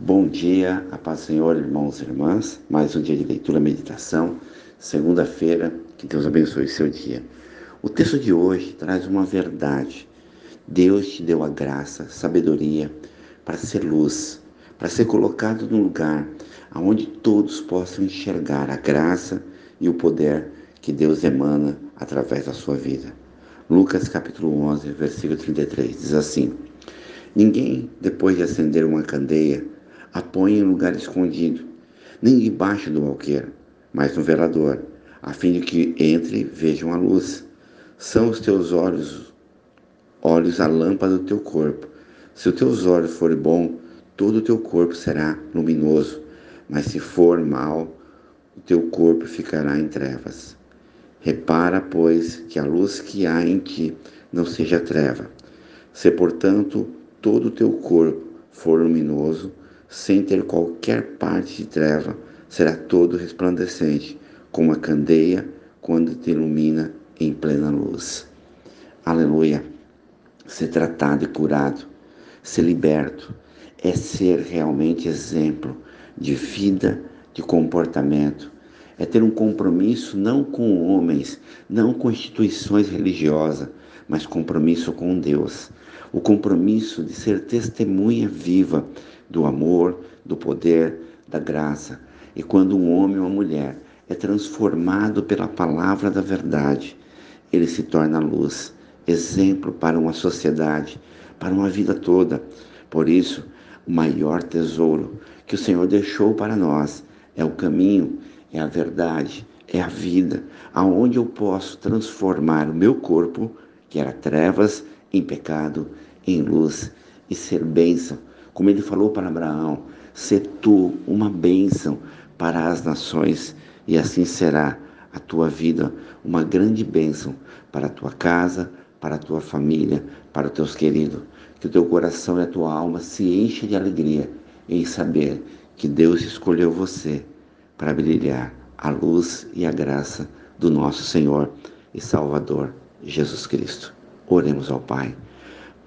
Bom dia, a paz do Senhor, irmãos e irmãs. Mais um dia de leitura e meditação, segunda-feira. Que Deus abençoe seu dia. O texto de hoje traz uma verdade. Deus te deu a graça, sabedoria para ser luz, para ser colocado num lugar onde todos possam enxergar a graça e o poder que Deus emana através da sua vida. Lucas capítulo 11, versículo 33 diz assim: Ninguém, depois de acender uma candeia, a põe em lugar escondido, nem debaixo do alqueiro, mas no velador, a fim de que entre vejam a luz. São os teus olhos, olhos a lâmpada do teu corpo. Se os teus olhos forem bons, todo o teu corpo será luminoso, mas se for mal, o teu corpo ficará em trevas. Repara, pois, que a luz que há em ti não seja treva. Se, portanto, todo o teu corpo for luminoso, sem ter qualquer parte de treva, será todo resplandecente, como a candeia quando te ilumina em plena luz. Aleluia. Ser tratado e curado, ser liberto, é ser realmente exemplo de vida, de comportamento, é ter um compromisso não com homens, não com instituições religiosas, mas compromisso com Deus. O compromisso de ser testemunha viva do amor, do poder, da graça. E quando um homem ou uma mulher é transformado pela palavra da verdade, ele se torna luz, exemplo para uma sociedade, para uma vida toda. Por isso, o maior tesouro que o Senhor deixou para nós é o caminho, é a verdade, é a vida, aonde eu posso transformar o meu corpo, que era trevas, em pecado, em luz e ser bênção como ele falou para Abraão: "Se tu uma bênção para as nações, e assim será a tua vida uma grande bênção para a tua casa, para a tua família, para os teus queridos. Que o teu coração e a tua alma se encha de alegria em saber que Deus escolheu você para brilhar a luz e a graça do nosso Senhor e Salvador Jesus Cristo. Oremos ao Pai.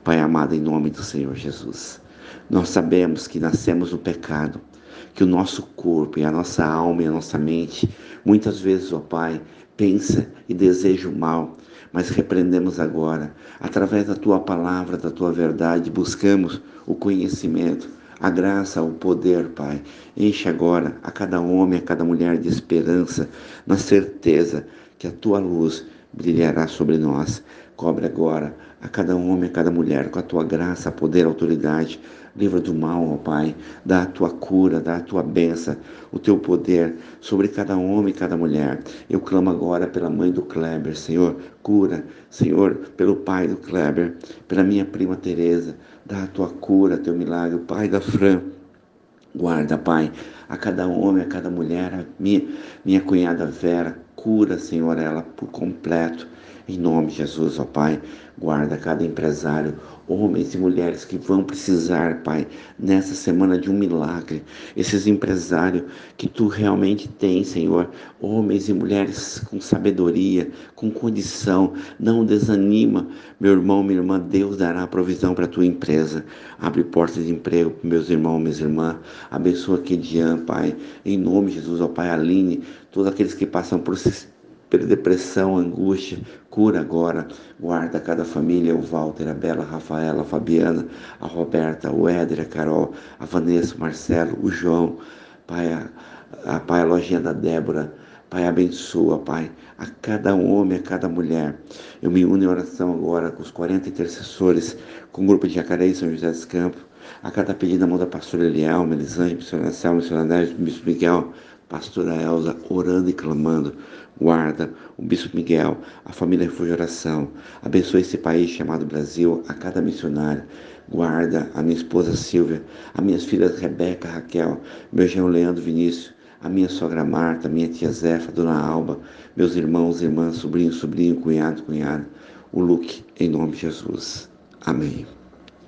Pai amado, em nome do Senhor Jesus. Nós sabemos que nascemos no pecado, que o nosso corpo e a nossa alma e a nossa mente, muitas vezes, ó Pai, pensa e deseja o mal, mas repreendemos agora, através da tua palavra, da tua verdade, buscamos o conhecimento, a graça, o poder, Pai. Enche agora a cada homem, a cada mulher de esperança, na certeza que a tua luz brilhará sobre nós. Cobre agora a cada homem, a cada mulher, com a tua graça, poder, autoridade. Livra do mal, ó Pai. Dá a tua cura, dá a tua benção, o teu poder sobre cada homem e cada mulher. Eu clamo agora pela mãe do Kleber, Senhor. Cura, Senhor, pelo pai do Kleber, pela minha prima Teresa. Dá a tua cura, teu milagre. O pai da Fran. Guarda, Pai, a cada homem, a cada mulher, a minha, minha cunhada Vera, cura, Senhor, ela por completo. Em nome de Jesus, ó Pai, guarda cada empresário, homens e mulheres que vão precisar, Pai, nessa semana de um milagre. Esses empresários que tu realmente tens, Senhor, homens e mulheres com sabedoria, com condição, não desanima, meu irmão, minha irmã, Deus dará provisão para a tua empresa. Abre portas de emprego para meus irmãos, minhas irmãs. Abençoa aqui Dian, Pai, em nome de Jesus, ó Pai, Aline, todos aqueles que passam por pela depressão, angústia, cura agora, guarda cada família, o Walter, a Bela, a Rafaela, a Fabiana, a Roberta, o Éder, a Carol, a Vanessa, o Marcelo, o João, Pai, a, a, pai, a lojinha da Débora, Pai, abençoa, Pai, a cada homem, a cada mulher. Eu me uno em oração agora com os 40 intercessores, com o grupo de Jacareí São José dos Campos, a cada pedido da mão da pastora Eliel, Melisande, missionária Selma, missionária Miguel, pastora Elza, orando e clamando. Guarda o Bispo Miguel, a família Refúgio Oração. Abençoe esse país chamado Brasil, a cada missionário. Guarda a minha esposa Silvia, as minhas filhas Rebeca, Raquel, meu genro Leandro Vinícius, a minha sogra Marta, minha tia Zefa, Dona Alba, meus irmãos, irmãs, sobrinho, sobrinho, cunhado, cunhada, o Luke, em nome de Jesus. Amém.